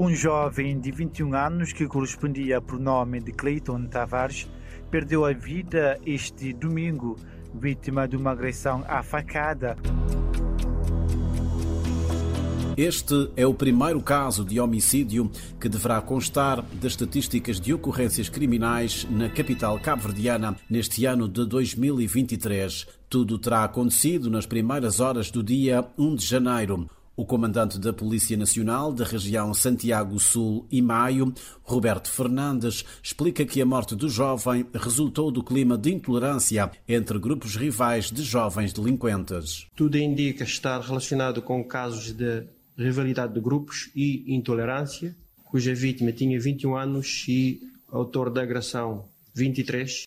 Um jovem de 21 anos que correspondia ao pronome de Clayton Tavares perdeu a vida este domingo, vítima de uma agressão à facada. Este é o primeiro caso de homicídio que deverá constar das estatísticas de ocorrências criminais na capital cabo-verdiana neste ano de 2023. Tudo terá acontecido nas primeiras horas do dia 1 de janeiro. O comandante da Polícia Nacional da região Santiago Sul e Maio, Roberto Fernandes, explica que a morte do jovem resultou do clima de intolerância entre grupos rivais de jovens delinquentes. Tudo indica estar relacionado com casos de rivalidade de grupos e intolerância, cuja vítima tinha 21 anos e autor da agressão 23.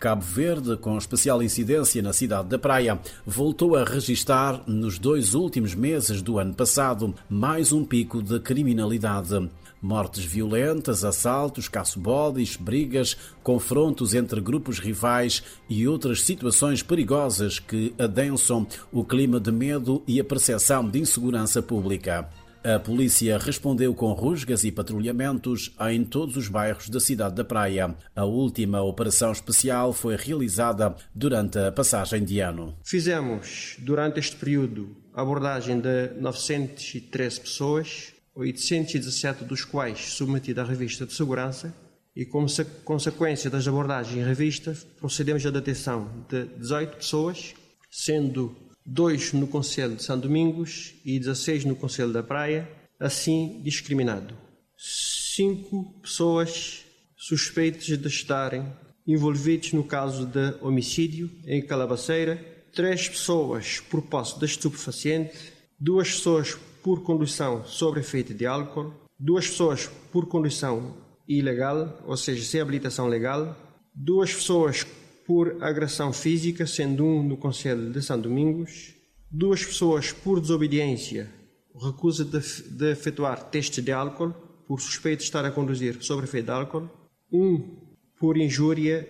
Cabo Verde, com especial incidência na cidade da Praia, voltou a registrar, nos dois últimos meses do ano passado, mais um pico de criminalidade. Mortes violentas, assaltos, caçobodes, brigas, confrontos entre grupos rivais e outras situações perigosas que adensam o clima de medo e a percepção de insegurança pública. A polícia respondeu com rusgas e patrulhamentos em todos os bairros da cidade da Praia. A última operação especial foi realizada durante a passagem de ano. Fizemos, durante este período, abordagem de 913 pessoas, 817 dos quais submetidas à revista de segurança, e como consequência das abordagens em revista, procedemos à detenção de 18 pessoas, sendo 2 no Conselho de São Domingos e 16 no Conselho da Praia, assim discriminado. 5 pessoas suspeitas de estarem envolvidos no caso de homicídio em Calabaceira, 3 pessoas por posse de estupefaciente, 2 pessoas por condução sob efeito de álcool, 2 pessoas por condução ilegal, ou seja, sem habilitação legal, 2 pessoas por agressão física, sendo um no Conselho de São Domingos, duas pessoas por desobediência, recusa de, de efetuar testes de álcool, por suspeito de estar a conduzir sobre efeito de álcool, um por injúria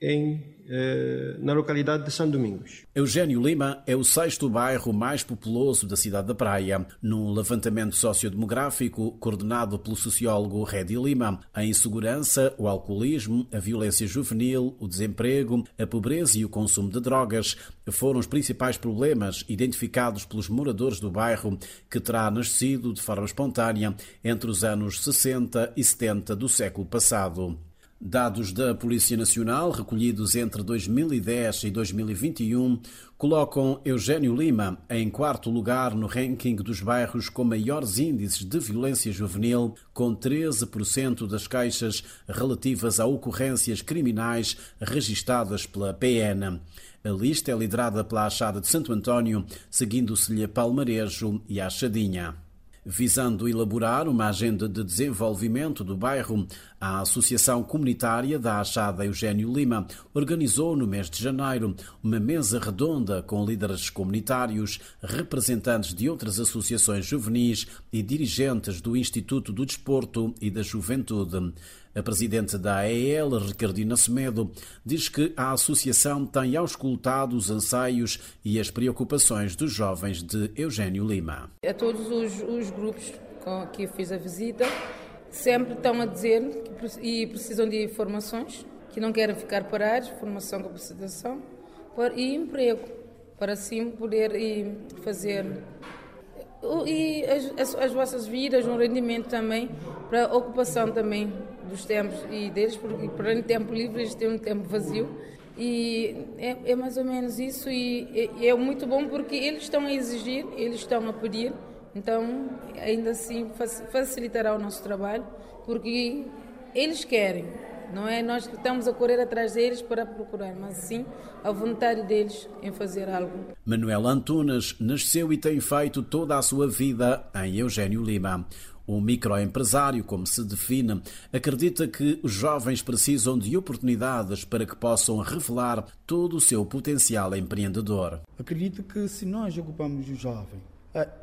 em na localidade de São Domingos. Eugênio Lima é o sexto bairro mais populoso da cidade da Praia. Num levantamento sociodemográfico coordenado pelo sociólogo Redi Lima, a insegurança, o alcoolismo, a violência juvenil, o desemprego, a pobreza e o consumo de drogas foram os principais problemas identificados pelos moradores do bairro, que terá nascido de forma espontânea entre os anos 60 e 70 do século passado. Dados da Polícia Nacional, recolhidos entre 2010 e 2021, colocam Eugênio Lima em quarto lugar no ranking dos bairros com maiores índices de violência juvenil, com 13% das queixas relativas a ocorrências criminais registadas pela PN. A lista é liderada pela Achada de Santo António, seguindo-se-lhe Palmarejo e Achadinha. Visando elaborar uma agenda de desenvolvimento do bairro, a Associação Comunitária da Achada Eugênio Lima organizou no mês de janeiro uma mesa redonda com líderes comunitários, representantes de outras associações juvenis e dirigentes do Instituto do Desporto e da Juventude. A presidente da AEL, Ricardina Semedo, diz que a associação tem auscultado os anseios e as preocupações dos jovens de Eugênio Lima. A todos os, os grupos com que eu fiz a visita, sempre estão a dizer que, e precisam de formações, que não querem ficar parados, formação, capacitação e emprego, para assim poder fazer e as, as, vossas vidas, um rendimento também para ocupação também dos tempos e deles, porque para o tempo livre eles têm um tempo vazio. E é, é mais ou menos isso e é, é, muito bom porque eles estão a exigir, eles estão a pedir, então ainda assim facilitará o nosso trabalho porque eles querem, não é nós que estamos a correr atrás deles para procurar, mas sim a vontade deles em fazer algo. Manuel Antunes nasceu e tem feito toda a sua vida em Eugênio Lima. O microempresário, como se define, acredita que os jovens precisam de oportunidades para que possam revelar todo o seu potencial empreendedor. Acredito que se nós ocupamos o jovem,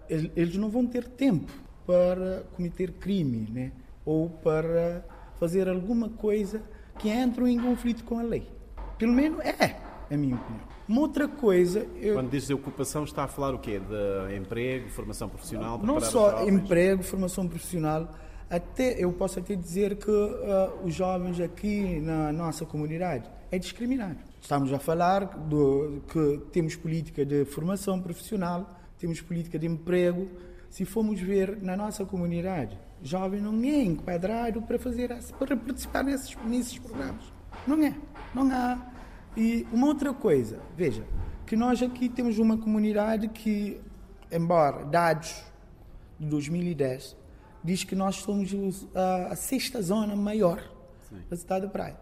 eles não vão ter tempo para cometer crime, né? ou para fazer alguma coisa que entre em conflito com a lei. Pelo menos é. É a minha opinião. Uma outra coisa. Eu... Quando diz ocupação, está a falar o quê? De emprego, formação profissional? Não só emprego, formação profissional. Até, eu posso até dizer que uh, os jovens aqui na nossa comunidade é discriminado. Estamos a falar do, que temos política de formação profissional, temos política de emprego. Se formos ver na nossa comunidade, jovem não é enquadrado para fazer para participar nesses, nesses programas. Não é. Não há. E uma outra coisa, veja, que nós aqui temos uma comunidade que, embora dados de 2010 diz que nós somos a, a sexta zona maior Sim. da cidade da Praia.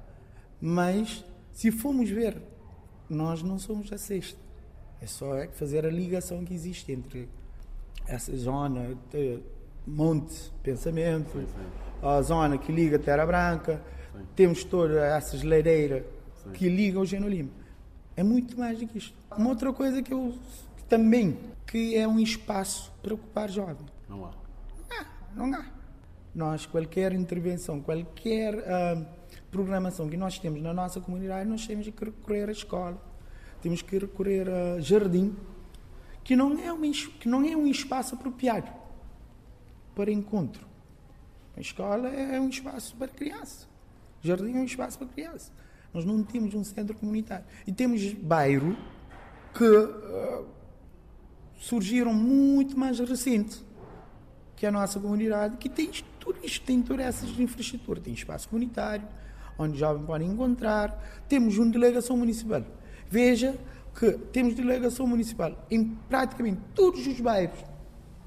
Mas, se formos ver, nós não somos a sexta. É só é fazer a ligação que existe entre essa zona de Monte Pensamento, sim, sim. a zona que liga Terra Branca, sim. temos todas essas ladeiras que ligam o Genolimo. É muito mais do que isto. Uma outra coisa que eu também, que é um espaço para ocupar jovens. Não há não há. Nós, qualquer intervenção, qualquer uh, programação que nós temos na nossa comunidade, nós temos que recorrer à escola, temos que recorrer a jardim, que não é um, que não é um espaço apropriado para encontro. A escola é um espaço para criança. Jardim é um espaço para criança. Nós não temos um centro comunitário. E temos bairro que uh, surgiram muito mais recente que é a nossa comunidade, que tem tudo isto, tem todas essas infraestruturas. Tem espaço comunitário, onde jovens podem encontrar. Temos uma delegação municipal. Veja que temos delegação municipal em praticamente todos os bairros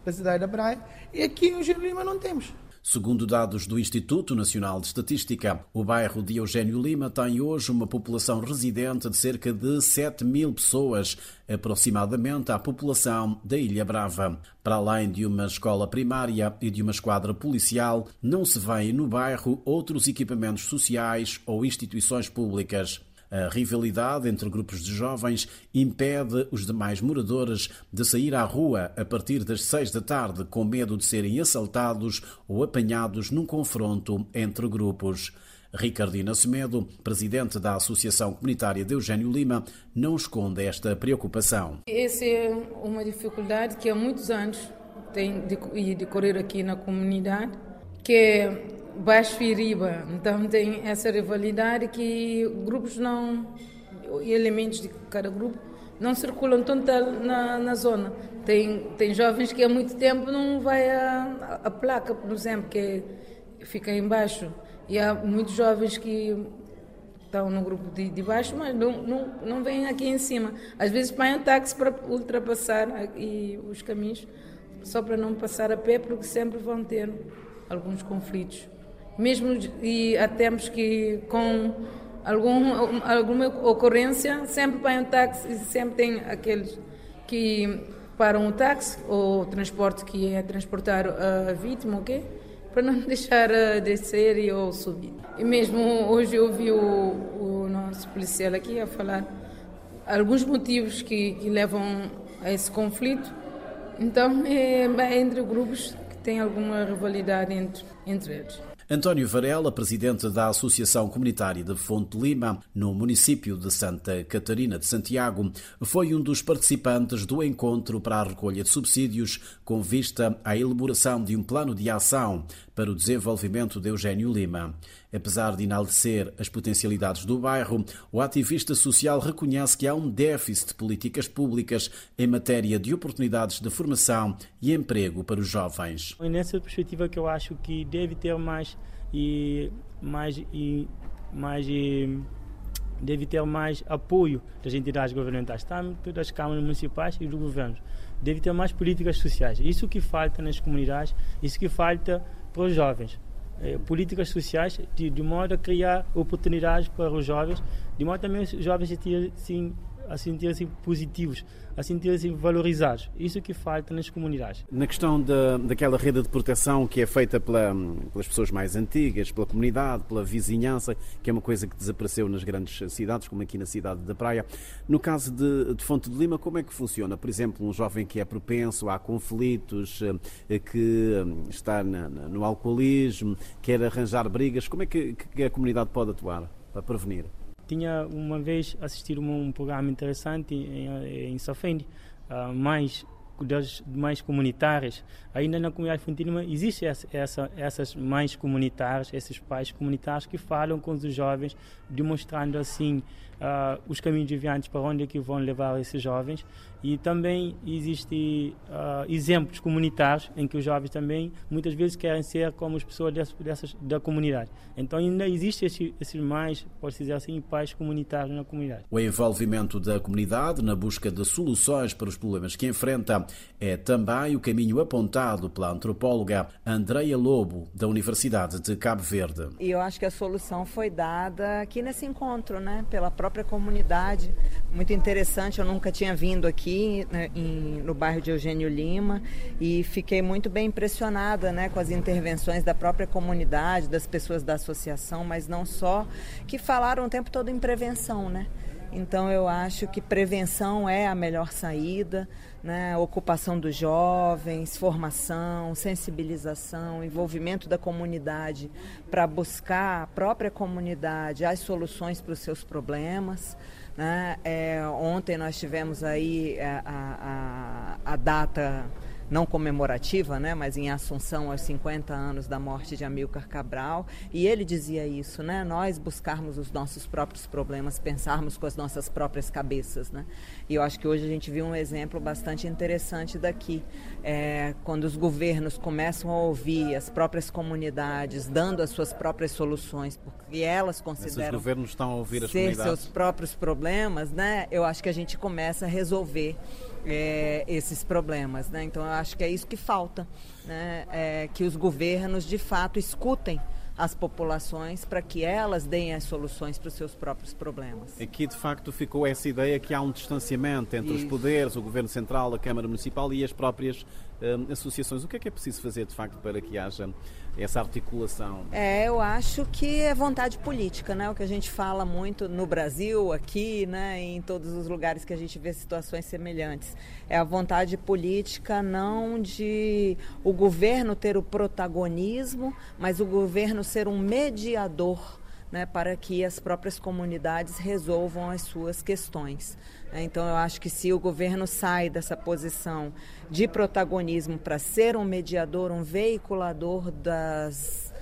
da cidade da Praia e aqui em Eugênio Lima não temos. Segundo dados do Instituto Nacional de Estatística, o bairro de Eugênio Lima tem hoje uma população residente de cerca de 7 mil pessoas, aproximadamente a população da Ilha Brava. Para além de uma escola primária e de uma esquadra policial, não se vêem no bairro outros equipamentos sociais ou instituições públicas. A rivalidade entre grupos de jovens impede os demais moradores de sair à rua a partir das seis da tarde com medo de serem assaltados ou apanhados num confronto entre grupos. Ricardina Semedo, presidente da Associação Comunitária de Eugênio Lima, não esconde esta preocupação. Essa é uma dificuldade que há muitos anos tem de decorrer aqui na comunidade, que é Baixo e Riba. Então tem essa rivalidade que grupos não, elementos de cada grupo não circulam tanto na, na zona. Tem, tem jovens que há muito tempo não vai a, a placa, por exemplo, que fica embaixo. E há muitos jovens que estão no grupo de, de baixo, mas não, não, não vêm aqui em cima. Às vezes põem um táxi para ultrapassar e os caminhos, só para não passar a pé, porque sempre vão ter alguns conflitos mesmo e há tempos que com algum, alguma ocorrência sempre põem um táxi e sempre tem aqueles que param o táxi ou o transporte que é transportar a vítima, ok? Para não deixar descer ou subir. E mesmo hoje eu vi o, o nosso policial aqui a falar alguns motivos que, que levam a esse conflito. Então é, é entre grupos que tem alguma rivalidade entre, entre eles. António Varela, presidente da Associação Comunitária de Fonte Lima, no município de Santa Catarina de Santiago, foi um dos participantes do encontro para a recolha de subsídios com vista à elaboração de um plano de ação para o desenvolvimento de Eugênio Lima. Apesar de enaltecer as potencialidades do bairro, o ativista social reconhece que há um déficit de políticas públicas em matéria de oportunidades de formação e emprego para os jovens. É nessa perspectiva que eu acho que deve ter mais e mais e mais e, deve ter mais apoio das entidades governamentais, tanto das câmaras municipais e dos governos. Deve ter mais políticas sociais. Isso que falta nas comunidades, isso que falta para os jovens. É, políticas sociais de, de modo a criar oportunidades para os jovens, de modo também os jovens se sentirem a sentir-se positivos, a sentir-se valorizados. Isso que falta nas comunidades. Na questão da, daquela rede de proteção que é feita pela, pelas pessoas mais antigas, pela comunidade, pela vizinhança, que é uma coisa que desapareceu nas grandes cidades, como aqui na cidade da Praia. No caso de, de Fonte de Lima, como é que funciona? Por exemplo, um jovem que é propenso a conflitos, eh, que hum, está na, no alcoolismo, quer arranjar brigas, como é que, que a comunidade pode atuar para prevenir? Tinha uma vez assistido um programa interessante em, em Safendi, uh, mais das mais comunitárias. Ainda na comunidade infantil existe essa, essa, essas mães comunitárias, esses pais comunitários que falam com os jovens, demonstrando assim uh, os caminhos deviantes para onde é que vão levar esses jovens e também existem uh, exemplos comunitários em que os jovens também muitas vezes querem ser como as pessoas dessas, dessas da comunidade. Então ainda existe esse, esses mais, pode dizer assim, pais comunitários na comunidade. O envolvimento da comunidade na busca de soluções para os problemas que enfrenta é também o caminho apontado pela antropóloga Andreia Lobo, da Universidade de Cabo Verde. E eu acho que a solução foi dada aqui nesse encontro, né, pela própria comunidade. Muito interessante, eu nunca tinha vindo aqui né, em, no bairro de Eugênio Lima e fiquei muito bem impressionada né, com as intervenções da própria comunidade, das pessoas da associação, mas não só, que falaram o tempo todo em prevenção, né? Então eu acho que prevenção é a melhor saída, né? ocupação dos jovens, formação, sensibilização, envolvimento da comunidade para buscar a própria comunidade as soluções para os seus problemas. Né? É, ontem nós tivemos aí a, a, a data não comemorativa, né, mas em Assunção aos 50 anos da morte de Amilcar Cabral, e ele dizia isso, né, nós buscarmos os nossos próprios problemas, pensarmos com as nossas próprias cabeças, né, e eu acho que hoje a gente viu um exemplo bastante interessante daqui, é, quando os governos começam a ouvir as próprias comunidades, dando as suas próprias soluções, porque elas consideram Esses governos estão a ouvir as ser comunidades. seus próprios problemas, né, eu acho que a gente começa a resolver é, esses problemas. Né? Então, eu acho que é isso que falta, né? É, que os governos, de fato, escutem as populações para que elas deem as soluções para os seus próprios problemas. Aqui, de facto, ficou essa ideia que há um distanciamento entre Isso. os poderes, o Governo Central, a Câmara Municipal e as próprias hum, associações. O que é que é preciso fazer, de facto, para que haja essa articulação? É, eu acho que é vontade política, né? O que a gente fala muito no Brasil, aqui, né? Em todos os lugares que a gente vê situações semelhantes. É a vontade política não de o governo ter o protagonismo, mas o governo ser um mediador né, para que as próprias comunidades resolvam as suas questões. né. Então, eu acho que se o governo sai dessa posição de protagonismo para ser um mediador, um veiculador das,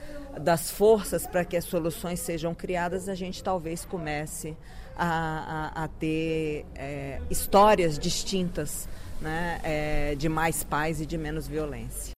das forças para que as soluções sejam criadas, a gente talvez comece a, a, a ter é, histórias distintas né, é, de mais paz e de menos violência.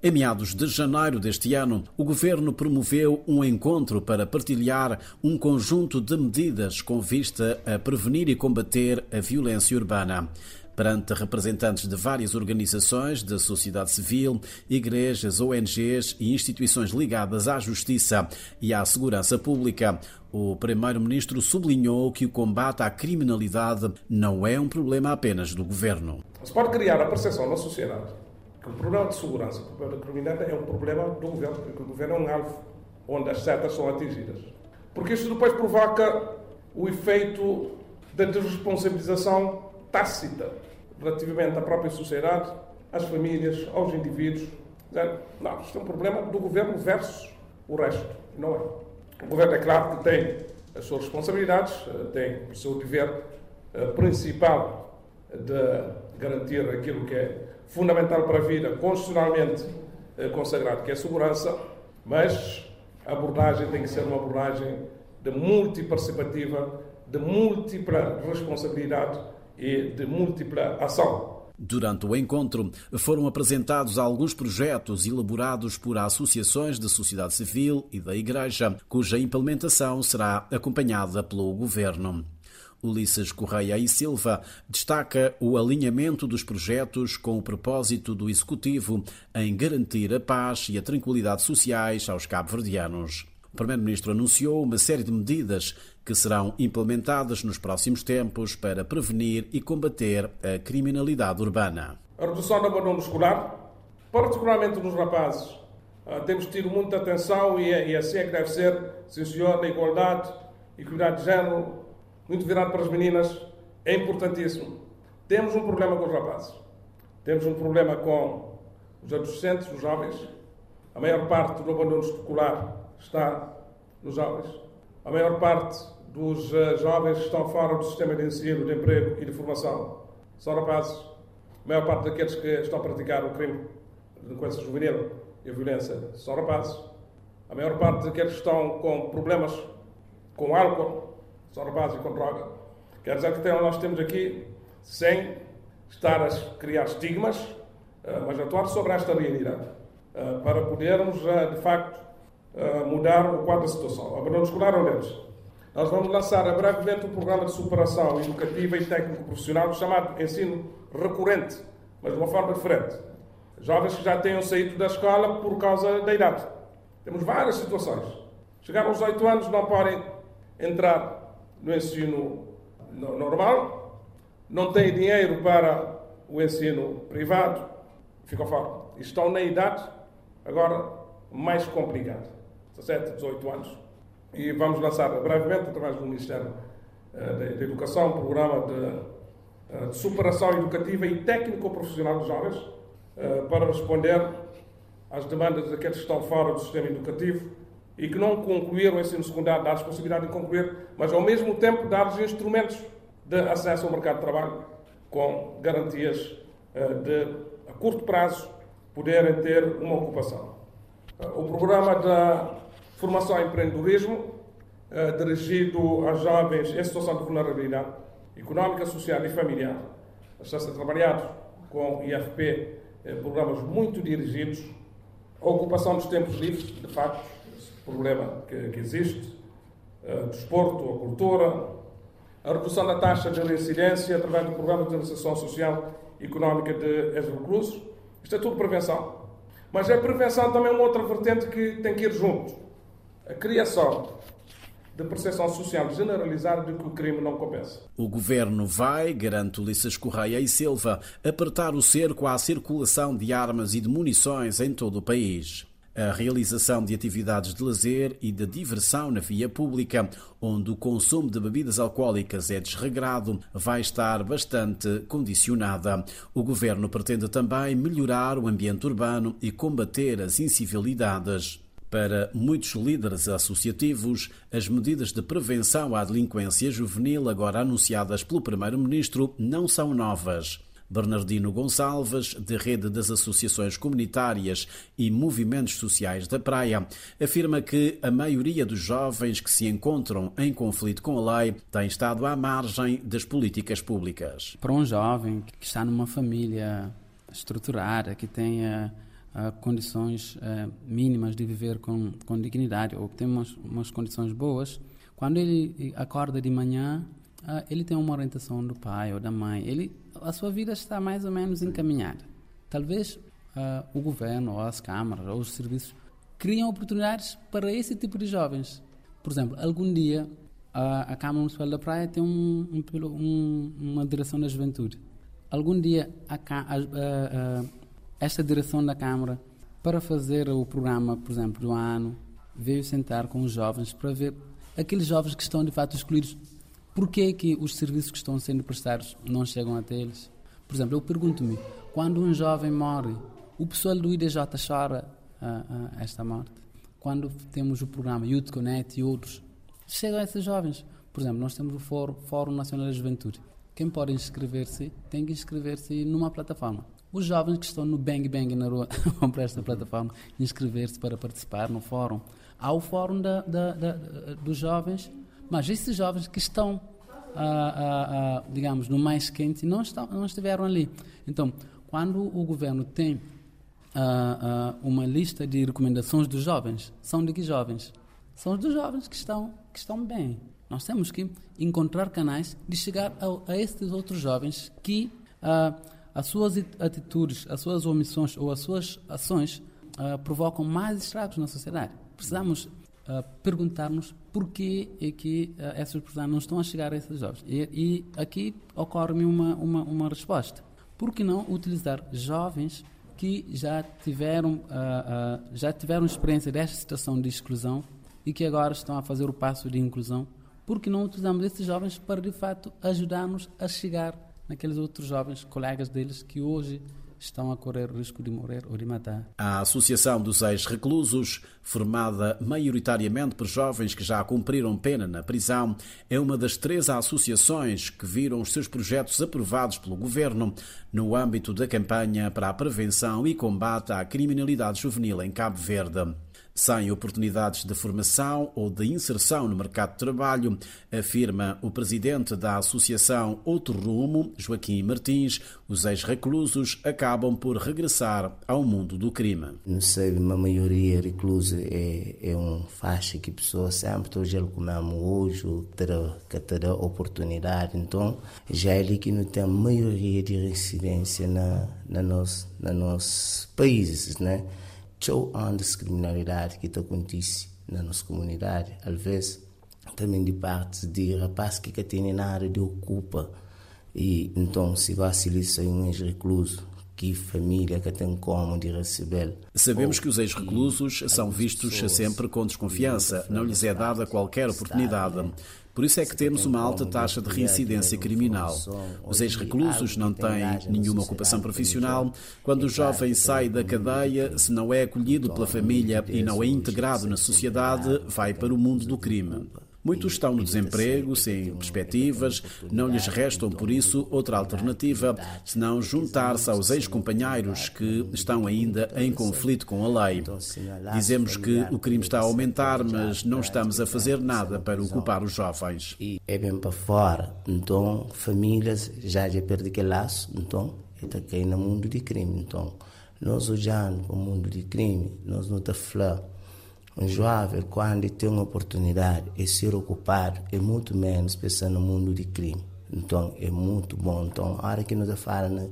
Em meados de janeiro deste ano, o governo promoveu um encontro para partilhar um conjunto de medidas com vista a prevenir e combater a violência urbana. Perante representantes de várias organizações da sociedade civil, igrejas, ONGs e instituições ligadas à justiça e à segurança pública, o primeiro-ministro sublinhou que o combate à criminalidade não é um problema apenas do governo. Se pode criar a percepção na sociedade o problema de segurança, o problema da criminalidade é um problema do governo, porque o governo é um alvo onde as setas são atingidas. Porque isto depois provoca o efeito da desresponsabilização tácita relativamente à própria sociedade, às famílias, aos indivíduos. Dizendo, Não, isto é um problema do governo versus o resto. Não é. O governo é claro que tem as suas responsabilidades, eh, tem o seu dever eh, principal de garantir aquilo que é fundamental para a vida, constitucionalmente eh, consagrado, que é a segurança, mas a abordagem tem que ser uma abordagem de multiparticipativa, de múltipla responsabilidade e de múltipla ação. Durante o encontro, foram apresentados alguns projetos elaborados por associações da sociedade civil e da Igreja, cuja implementação será acompanhada pelo Governo. Ulisses Correia e Silva destaca o alinhamento dos projetos com o propósito do Executivo em garantir a paz e a tranquilidade sociais aos cabo-verdianos. O Primeiro-Ministro anunciou uma série de medidas que serão implementadas nos próximos tempos para prevenir e combater a criminalidade urbana. A redução do abandono escolar, particularmente nos rapazes, ah, temos tido muita atenção e, é- e assim é que deve ser, sim senhor, na igualdade, equidade de género, muito virado para as meninas, é importantíssimo. Temos um problema com os rapazes, temos um problema com os adolescentes, os jovens, A maior parte do abandono escolar está nos jovens. A maior parte dos uh, jovens estão fora do sistema de ensino, de emprego e de formação são rapazes. A maior parte daqueles que estão a praticar o crime, a delinquência juvenil e a violência são rapazes. A maior parte daqueles que estão com problemas com álcool são rapazes e com droga. Quer dizer que nós temos aqui, sem estar a criar estigmas, uh, mas atuar sobre esta realidade, uh, para podermos, de facto, mudar o quadro da situação. Abandono escolar um deles. Nós vamos lançar brevemente um programa de superação educativa e técnico-profissional chamado ensino recorrente, mas de uma forma diferente. Jovens que já tenham saído da escola por causa da idade. Temos várias situações. Chegaram aos 8 anos, não podem entrar no ensino normal, não têm dinheiro para o ensino privado, ficam fora. Estão na idade agora mais complicada. 17, 18 anos. E vamos lançar brevemente, através do Ministério eh, da Educação, um programa de, eh, de superação educativa e técnico-profissional dos jovens eh, para responder às demandas daqueles que estão fora do sistema educativo e que não concluíram o ensino secundário, dar-lhes possibilidade de concluir, mas ao mesmo tempo dar-lhes instrumentos de acesso ao mercado de trabalho com garantias de, a curto prazo, poderem ter uma ocupação. O programa da formação em empreendedorismo, eh, dirigido a jovens em situação de vulnerabilidade económica, social e familiar. Está-se a trabalhar com IFP, eh, programas muito dirigidos. A ocupação dos tempos livres, de facto, problema que, que existe, eh, desporto, a cultura, a redução da taxa de reincidência através do programa de inserção social e económica de ex-reclusos. Isto é tudo prevenção. Mas é prevenção também uma outra vertente que tem que ir junto a criação de percepção social generalizada de que o crime não compensa. O governo vai, garante Ulisses Correia e Silva, apertar o cerco à circulação de armas e de munições em todo o país. A realização de atividades de lazer e de diversão na via pública, onde o consumo de bebidas alcoólicas é desregrado, vai estar bastante condicionada. O governo pretende também melhorar o ambiente urbano e combater as incivilidades. Para muitos líderes associativos, as medidas de prevenção à delinquência juvenil agora anunciadas pelo Primeiro-Ministro não são novas. Bernardino Gonçalves, da Rede das Associações Comunitárias e Movimentos Sociais da Praia, afirma que a maioria dos jovens que se encontram em conflito com a lei tem estado à margem das políticas públicas. Para um jovem que está numa família estruturada, que tenha uh, condições uh, mínimas de viver com, com dignidade ou tem umas, umas condições boas, quando ele acorda de manhã, uh, ele tem uma orientação do pai ou da mãe, ele, a sua vida está mais ou menos encaminhada. Talvez o governo ou as câmaras ou os serviços criam oportunidades para esse tipo de jovens. Por exemplo, algum dia a, a Câmara Municipal da Praia tem um, um, um, uma direção da juventude. Algum dia a, a, esta direção da Câmara, para fazer o programa, por exemplo, do ano, veio sentar com os jovens para ver aqueles jovens que estão de fato excluídos. Por que, que os serviços que estão sendo prestados não chegam até eles? Por exemplo, eu pergunto-me, quando um jovem morre, o pessoal do IDJ chora uh, esta morte? Quando temos o programa Youth Connect e outros, chegam a esses jovens. Por exemplo, nós temos o Fórum, Fórum Nacional da Juventude. Quem pode inscrever-se tem que inscrever-se numa plataforma. Os jovens que estão no Bang Bang na rua vão para esta plataforma inscrever-se para participar no fórum. Há o fórum da, da, da, dos jovens, mas esses jovens que estão, ah, ah, ah, digamos, no mais quente não, estão, não estiveram ali. Então, quando o governo tem uma lista de recomendações dos jovens, são de que jovens? São dos jovens que estão, que estão bem. Nós temos que encontrar canais de chegar a, a estes outros jovens que as suas atitudes, as suas omissões ou as suas ações provocam mais estragos na sociedade. Precisamos uh, perguntar-nos por que é que uh, essas pessoas não estão a chegar a esses jovens. E, e aqui ocorre-me uma, uma, uma, resposta. Por que não utilizar jovens que já tiveram, já tiveram experiência desta situação de exclusão e que agora estão a fazer o passo de inclusão? Por que não utilizamos esses jovens para, de fato, ajudar-nos a chegar naqueles outros jovens colegas deles que hoje estão a correr risco de morrer ou de matar. A Associação dos Ex-Reclusos, formada maioritariamente por jovens que já cumpriram pena na prisão, é uma das três associações que viram os seus projetos aprovados pelo governo no âmbito da campanha para a prevenção e combate à criminalidade juvenil em Cabo Verde sem oportunidades de formação ou de inserção no mercado de trabalho, afirma o presidente da Associação Outro Rumo, Joaquim Martins, os ex-reclusos acabam por regressar ao mundo do crime. Não sei, a maioria recluso é, é um faixa que pessoa sempre hoje ele comemos hoje, terá, que terá oportunidade, então já é ali que não tem maioria de residência na, na, nos, na nossos países, né? Show a criminalidade que está acontece na nossa comunidade. Às vezes, também de parte de rapazes que têm na área de ocupa. E então, se vai se um ex-recluso, que família que tem como de receber. Sabemos que os ex-reclusos são vistos sempre com desconfiança, não lhes é dada qualquer oportunidade. Por isso é que temos uma alta taxa de reincidência criminal. Os ex-reclusos não têm nenhuma ocupação profissional. Quando o jovem sai da cadeia, se não é acolhido pela família e não é integrado na sociedade, vai para o mundo do crime. Muitos estão no desemprego, sem perspectivas, não lhes restam, por isso, outra alternativa, senão juntar-se aos ex-companheiros que estão ainda em conflito com a lei. Dizemos que o crime está a aumentar, mas não estamos a fazer nada para ocupar os jovens. É bem para fora, então, famílias já já perdem aquele laço, então, está aqui no mundo de crime, então, nós olhando para o mundo de crime, nós não estamos falando um jovem, quando tem uma oportunidade de ser ocupado, é muito menos pensando no mundo de crime. Então, é muito bom. Então, a hora que nós falamos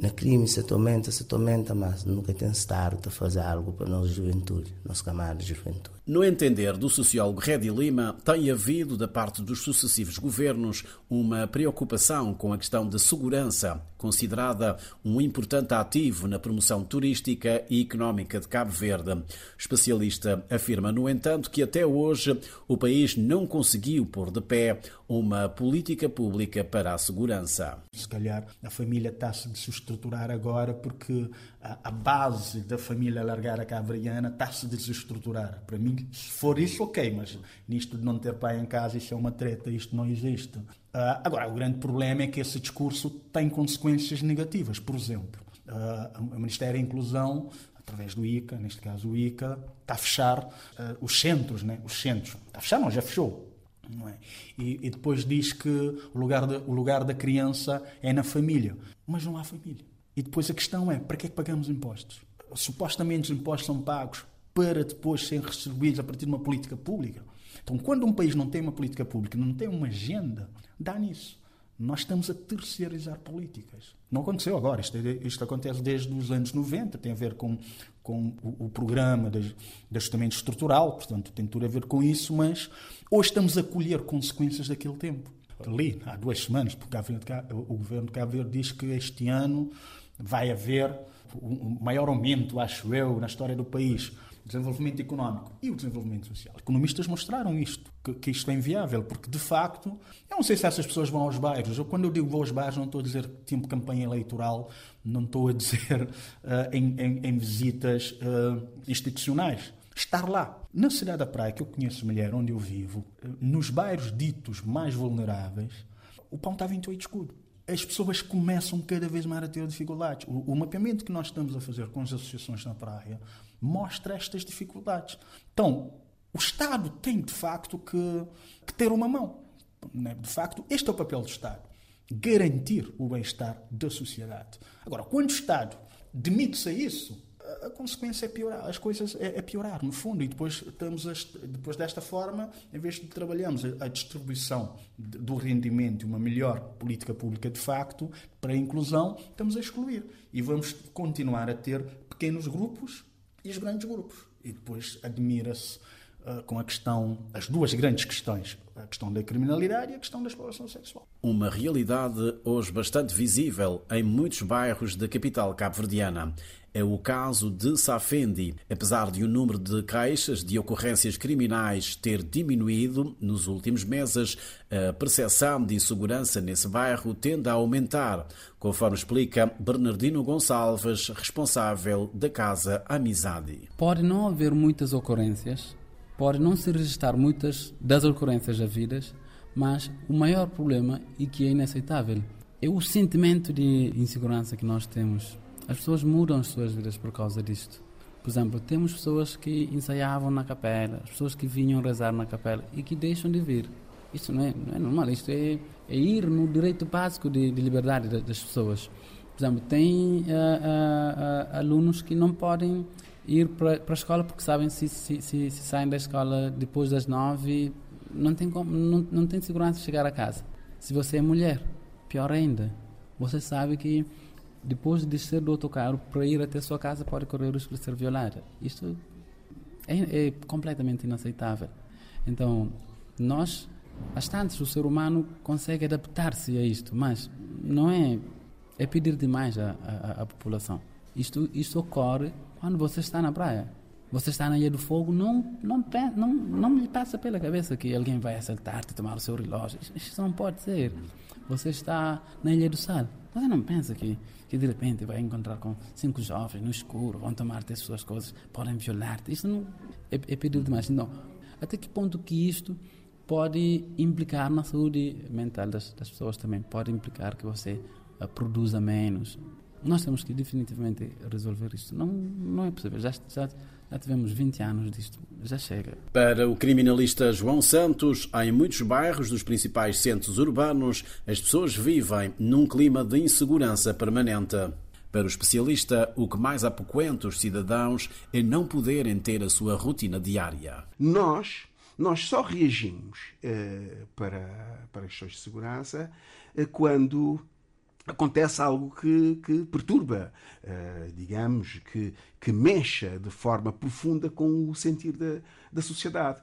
na crime, se tormenta, se tormenta, mas nunca tem estado a fazer algo para a nossa juventude, nossa camada de juventude. No entender do sociólogo Redi Lima, tem havido, da parte dos sucessivos governos, uma preocupação com a questão da segurança, considerada um importante ativo na promoção turística e económica de Cabo Verde. O especialista afirma, no entanto, que até hoje o país não conseguiu pôr de pé uma política pública para a segurança. Se calhar a família está-se a desestruturar agora porque a, base da família largar a cavriana está-se a desestruturar. Para mim, se for isso, ok, mas nisto de não ter pai em casa, isso é uma treta, isto não existe. Uh, agora, o grande problema é que esse discurso tem consequências negativas. Por exemplo, uh, o Ministério da Inclusão, através do ICA, neste caso o ICA, está a fechar uh, os centros, né? os centros. Está a fechar, não, já fechou. É? e, e depois diz que o lugar, de, o lugar da criança é na família. Mas não há família. E depois a questão é, para que é que pagamos impostos? Supostamente os impostos são pagos para depois serem recebidos a partir de uma política pública. Então, quando um país não tem uma política pública, não tem uma agenda, dá nisso. Nós estamos a terceirizar políticas. Não aconteceu agora, isto, isto acontece desde os anos 90, tem a ver com, com o, o programa de, de ajustamento estrutural, portanto, tem tudo a ver com isso, mas hoje estamos a colher consequências daquele tempo. Ali, há duas semanas, porque o governo de Cabo Verde diz que este ano vai haver um maior aumento, acho eu, na história do país desenvolvimento económico e o desenvolvimento social. Economistas mostraram isto, que, que, isto é inviável, porque de facto, eu não sei se essas pessoas vão aos bairros. Eu, quando eu digo vou aos bairros, não estou a dizer tempo de campanha eleitoral, não estou a dizer uh, em, em, em, visitas uh, institucionais. Estar lá. Na cidade da Praia, que eu conheço mulher, onde eu vivo, uh, nos bairros ditos mais vulneráveis, o pão está a 28 escudo as pessoas começam cada vez mais a ter dificuldades. O, o, mapeamento que nós estamos a fazer com as associações na praia mostra estas dificuldades. Então, o Estado tem de facto que, que ter uma mão. Né? De facto, este é o papel do Estado: garantir o bem-estar da sociedade. Agora, quando o Estado demite-se a isso, a consequência é piorar, as coisas é, é, piorar, no fundo, e depois estamos a, depois desta forma, em vez de trabalharmos a, a distribuição de, do rendimento e uma melhor política pública de facto para a inclusão, estamos a excluir e vamos continuar a ter pequenos grupos e os grandes grupos. E depois admira-se uh, com a questão, as duas grandes questões, a questão da criminalidade e a questão da exploração sexual. Uma realidade hoje bastante visível em muitos bairros da capital cabo-verdiana. É o caso de Safendi. Apesar de o número de queixas de ocorrências criminais ter diminuído nos últimos meses, a percepção de insegurança nesse bairro tende a aumentar, conforme explica Bernardino Gonçalves, responsável da Casa Amizade. Pode não haver muitas ocorrências, pode não se registrar muitas das ocorrências havidas, mas o maior problema e que é inaceitável é o sentimento de insegurança que nós temos. As pessoas mudam as suas vidas por causa disto. Por exemplo, temos pessoas que ensaiavam na capela, pessoas que vinham rezar na capela e que deixam de vir. Isto não é, não é normal, isto é, é ir no direito básico de, de liberdade das pessoas. Por exemplo, tem uh, uh, uh, alunos que não podem ir para a escola porque sabem se, se, se, se, saem da escola depois das nove, não tem, como, não, não tem segurança de chegar a casa. Se você é mulher, Pior ainda, você sabe que depois de descer do autocarro para ir até sua casa pode correr o risco de ser violada. Isto é, é completamente inaceitável. Então, nós, bastante, o ser humano consegue adaptar-se a isto, mas não é, é pedir demais à, população. Isto, isto ocorre quando você está na praia. Você está na Ilha do Fogo, não, não, não, não lhe passa pela cabeça que alguém vai assaltar-te, tomar o seu relógio. Isso não pode ser. Você está na Ilha do Sal. Você não pensa que, que de repente vai encontrar com cinco jovens no escuro, vão tomar-te as suas coisas, podem violar-te. Isso não é, é demais. Não. Até que ponto que isto pode implicar na saúde mental das, das pessoas também? Pode implicar que você uh, produza menos. Nós temos que definitivamente resolver isto. Não, não é possível. Já, já, já tivemos 20 anos disto, já chega. Para o criminalista João Santos, em muitos bairros dos principais centros urbanos, as pessoas vivem num clima de insegurança permanente. Para o especialista, o que mais apoquenta os cidadãos é não poderem ter a sua rotina diária. Nós, nós só reagimos uh, para, para questões de segurança uh, quando acontece algo que, que perturba, uh, digamos, que, que mexa de forma profunda com o sentir da, da sociedade.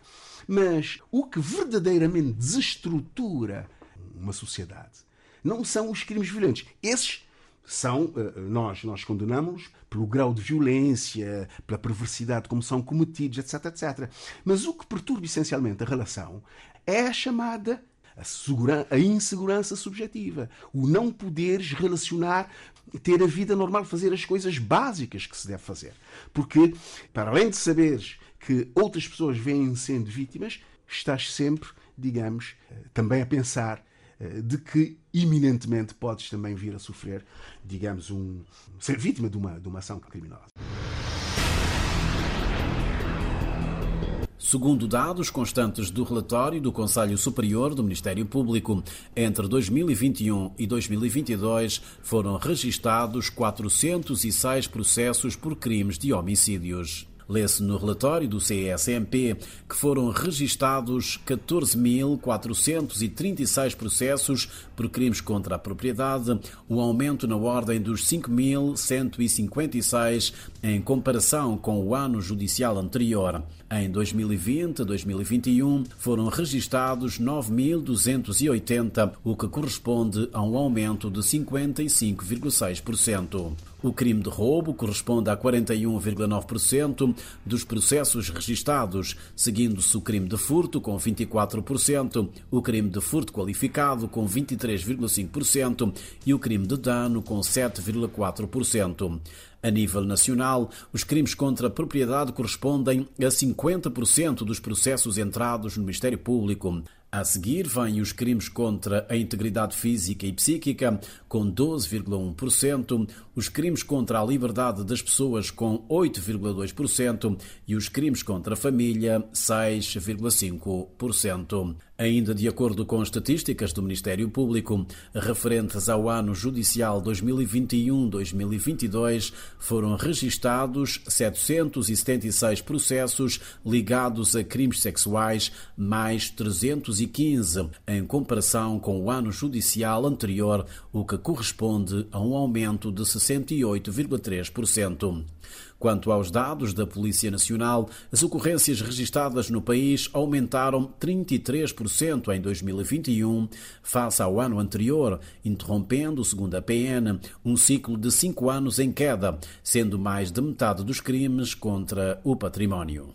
Mas o que verdadeiramente desestrutura uma sociedade não são os crimes violentos. Esses são, uh, nós, nós condenamos pelo grau de violência, pela perversidade como são cometidos, etc, etc. Mas o que perturba essencialmente a relação é a chamada a, a insegurança subjetiva, o não poderes relacionar, ter a vida normal, fazer as coisas básicas que se deve fazer. Porque, para além de saberes que outras pessoas vêm sendo vítimas, estás sempre, digamos, eh, também a pensar eh, de que iminentemente podes também vir a sofrer, digamos, um, ser vítima de uma, de uma ação criminosa. Segundo dados constantes do relatório do Conselho Superior do Ministério Público, entre 2021 e 2022 foram registados 406 processos por crimes de homicídios. Lê-se no relatório do CSMP que foram registados 14.436 processos por crimes contra a propriedade, um aumento na ordem dos 5.156 em comparação com o ano judicial anterior. Em 2020 a 2021 foram registados 9.280, o que corresponde a um aumento de 55,6%. O crime de roubo corresponde a 41,9% dos processos registados, seguindo-se o crime de furto com 24%, o crime de furto qualificado com 23,5% e o crime de dano com 7,4%. A nível nacional, os crimes contra a propriedade correspondem a 50% dos processos entrados no Ministério Público. A seguir vêm os crimes contra a integridade física e psíquica, com 12,1%, os crimes contra a liberdade das pessoas, com 8,2%, e os crimes contra a família, 6,5%. Ainda de acordo com estatísticas do Ministério Público, referentes ao ano judicial 2021-2022, foram registados 776 processos ligados a crimes sexuais, mais 315 215, em comparação com o ano judicial anterior, o que corresponde a um aumento de 68,3%. Quanto aos dados da Polícia Nacional, as ocorrências registadas no país aumentaram 33% em 2021 face ao ano anterior, interrompendo, segundo a PN, um ciclo de cinco anos em queda, sendo mais de metade dos crimes contra o património.